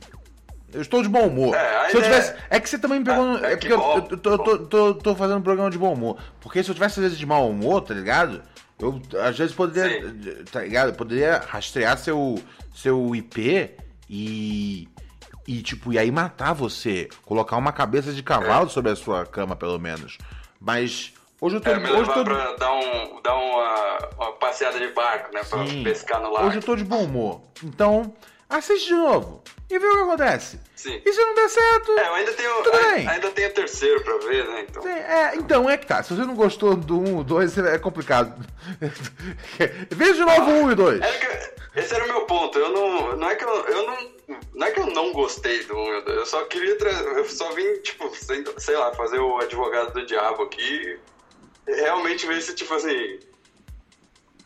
Eu estou de bom humor. É, se eu tivesse... é que você também me pegou. no- é É, que porque eu, bom, eu tô, tô, tô, tô fazendo um programa de bom humor. Porque se eu tivesse às vezes de mau humor, tá ligado? Eu às vezes poderia. Tá ligado? Eu poderia rastrear seu, seu IP e. E, tipo, e aí matar você. Colocar uma cabeça de cavalo sobre a sua cama, pelo menos. Mas. Hoje eu tô. É, me hoje tô pra dar, um, dar uma, uma passeada de barco, né? Pra Sim. pescar no lago. Hoje eu tô de bom humor. Então, assiste de novo. E vê o que acontece. Sim. E se não der certo. É, eu ainda tenho, Tudo ai- bem. ainda tenho o terceiro pra ver, né? Então. Sim, é, então, é que tá. Se você não gostou do 1 e 2, é complicado. Veja de novo o 1 e 2. Era que- esse era o meu ponto. Eu não, não é que eu, eu não, não é que eu não gostei do 1 e do 2. Eu só queria, eu só vim tipo, sei, sei lá, fazer o advogado do diabo aqui, realmente ver se tipo assim,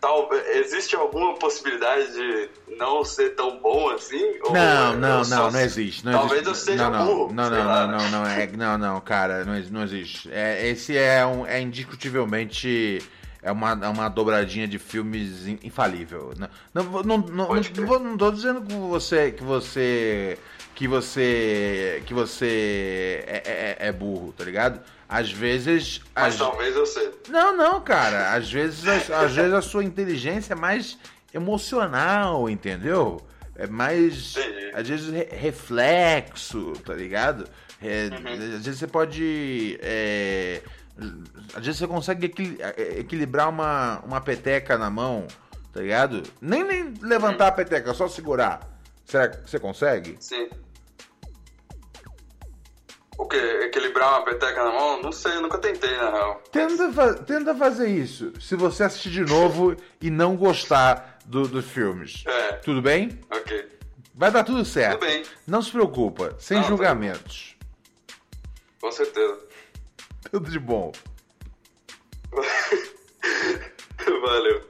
tal, existe alguma possibilidade de não ser tão bom assim? Ou Não, eu não, não, não existe. Não Talvez existe. eu seja não, não, burro. Não, não, não, não, não, é, não, não, cara, não, não existe. É, esse é, um, é indiscutivelmente é uma, é uma dobradinha de filmes in- infalível. Não, não, não, não, não, tô dizendo que você que você que você que você é, é- é burro, tá ligado? Às vezes Mas às- talvez eu seja. não, não, cara. Às vezes, às, às vezes a sua inteligência é mais emocional, entendeu? É mais. Às vezes re- reflexo, tá ligado? É, Às vezes você pode. é, às vezes você consegue equili- é, equilibrar uma, uma peteca na mão, tá ligado? Nem, nem levantar a peteca, só segurar. Será que você consegue? Sim. O quê? Equilibrar uma peteca na mão? Não sei, nunca tentei, na real. Tenta, fa- tenta fazer isso se você assistir de novo e não gostar do- dos filmes. É. Tudo bem? Ok. Vai dar tudo certo. Tudo bem. Não se preocupa, sem Não, tá julgamentos. Com certeza. Tudo de bom. Valeu.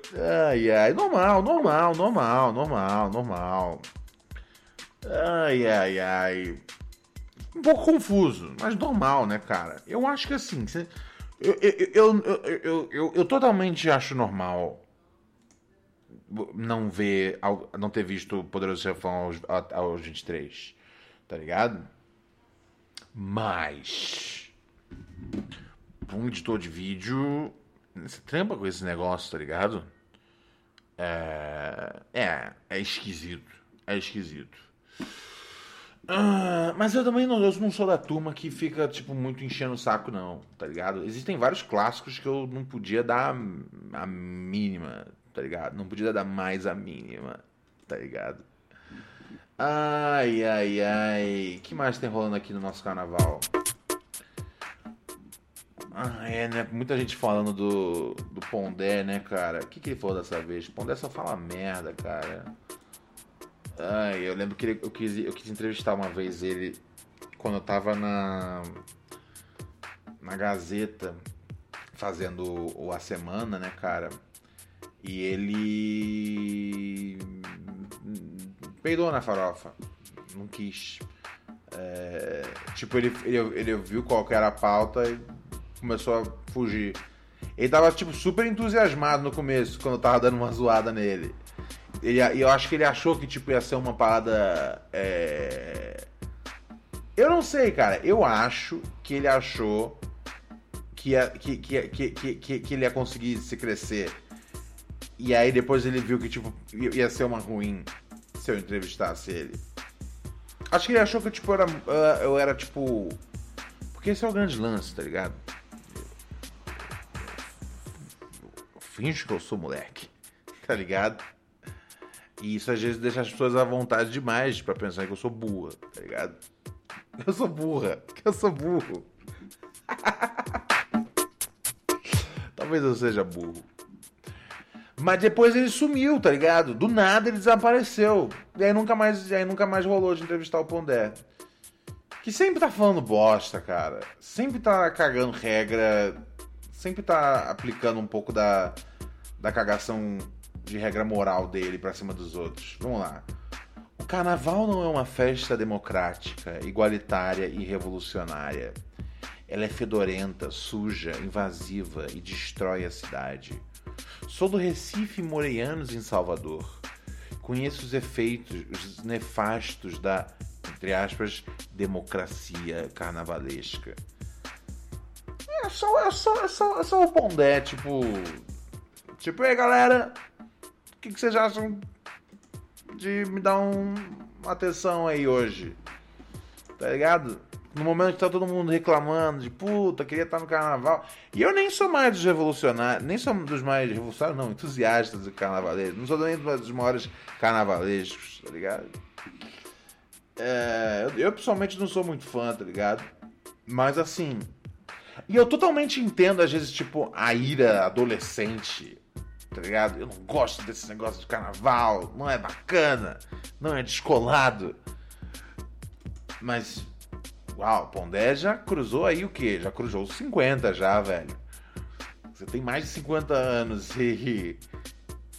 Ai, ai, normal, normal, normal, normal, normal. Ai, ai, ai. Um pouco confuso, mas normal, né, cara? Eu acho que assim, eu, eu, eu, eu, eu, totalmente acho normal não ver, não ter visto o Poderoso Chefão aos, aos 23, tá ligado? Mas, um editor de vídeo, você trampa com esse negócio, tá ligado? É, é, é esquisito, é esquisito. Ah, mas eu também não, eu não sou da turma que fica, tipo, muito enchendo o saco, não, tá ligado? Existem vários clássicos que eu não podia dar a mínima, tá ligado? Não podia dar mais a mínima, tá ligado? Ai, ai, ai. Que mais tem rolando aqui no nosso carnaval? Ah, é, né? Muita gente falando do, do Pondé, né, cara? O que, que ele falou dessa vez? Pondé só fala merda, cara. Ai, eu lembro que ele, eu, quis, eu quis entrevistar uma vez ele quando eu tava na, na Gazeta fazendo o A Semana, né, cara? E ele peidou na farofa. Não quis. É, tipo, ele, ele, ele viu qual era a pauta e começou a fugir. Ele tava, tipo, super entusiasmado no começo, quando eu tava dando uma zoada nele. Ele, eu acho que ele achou que, tipo, ia ser uma parada. É... Eu não sei, cara. Eu acho que ele achou que, ia, que, que, que, que, que ele ia conseguir se crescer. E aí depois ele viu que, tipo, ia ser uma ruim se eu entrevistasse ele. Acho que ele achou que, tipo, eu era, eu era tipo. Porque esse é o grande lance, tá ligado? finjo que eu sou moleque, tá ligado? E isso às vezes deixa as pessoas à vontade demais para pensar que eu sou burra, tá ligado? Eu sou burra, que eu sou burro. Talvez eu seja burro. Mas depois ele sumiu, tá ligado? Do nada ele desapareceu. E aí nunca mais, aí nunca mais rolou de entrevistar o Pondé. Que sempre tá falando bosta, cara. Sempre tá cagando regra. Sempre tá aplicando um pouco da, da cagação de regra moral dele para cima dos outros. Vamos lá. O carnaval não é uma festa democrática, igualitária e revolucionária. Ela é fedorenta, suja, invasiva e destrói a cidade. Sou do Recife Moreianos em Salvador. Conheço os efeitos os nefastos da, entre aspas, democracia carnavalesca. É só, é só, é só, é só o Pondé, tipo, Tipo, aí galera, que, que, vocês acham de me dar um, uma atenção aí hoje? Tá ligado? No momento que tá todo mundo reclamando de puta, queria estar no carnaval. E eu nem sou mais dos revolucionários, nem sou dos mais revolucionários, não, entusiastas do carnavalesco. Não sou nem dos maiores carnavalescos, tá ligado? É, eu, eu pessoalmente não sou muito fã, tá ligado? Mas assim. E eu totalmente entendo, às vezes, tipo, a ira adolescente tá ligado? Eu não gosto desse negócio de carnaval, não é bacana, não é descolado. Mas, uau, Pondé já cruzou aí o quê? Já cruzou os 50 já, velho. Você tem mais de 50 anos e,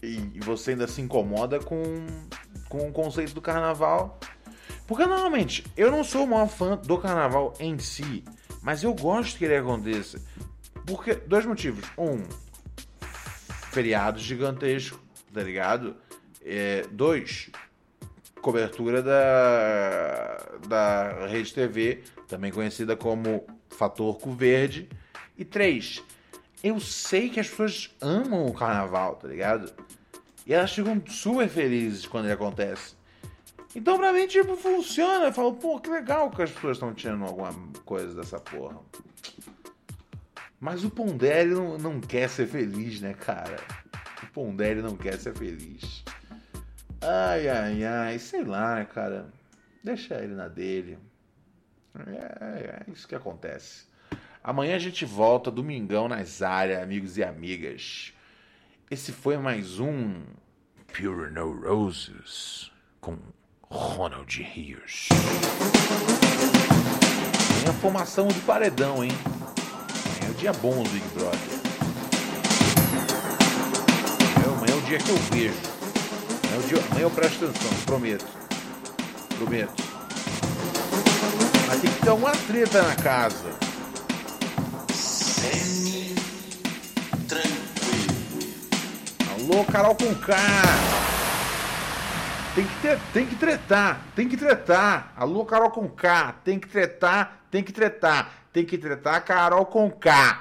e, você ainda se incomoda com, com o conceito do carnaval. Porque normalmente eu não sou o maior fã do carnaval em si, mas eu gosto que ele aconteça. Porque dois motivos. Um, feriado gigantesco, tá ligado? É, dois, cobertura da, da Rede TV, também conhecida como Fator Verde. E três, eu sei que as pessoas amam o carnaval, tá ligado? E elas ficam super felizes quando ele acontece. Então pra mim, tipo, funciona. Eu falo, pô, que legal que as pessoas estão tirando alguma coisa dessa porra. Mas o Pondé não, não quer ser feliz, né, cara? O Pondé não quer ser feliz. Ai, ai, ai, sei lá, né, cara? Deixa ele na dele. É, é isso que acontece. Amanhã a gente volta, domingão nas áreas, amigos e amigas. Esse foi mais um Pure No Roses com Ronald Rios. Tem a formação de paredão, hein? O dia bom do Big Brother. Amanhã é o dia que eu vejo. Amanhã, é o dia, amanhã eu presto atenção, prometo. Prometo. Mas tem que ter uma treta na casa. Semi tranquilo. Alô, Carol com K. Tem que, ter, tem que tretar, tem que tretar. Alô, Carol com K. Tem que tretar, tem que tretar. Tem que tretar Carol com K.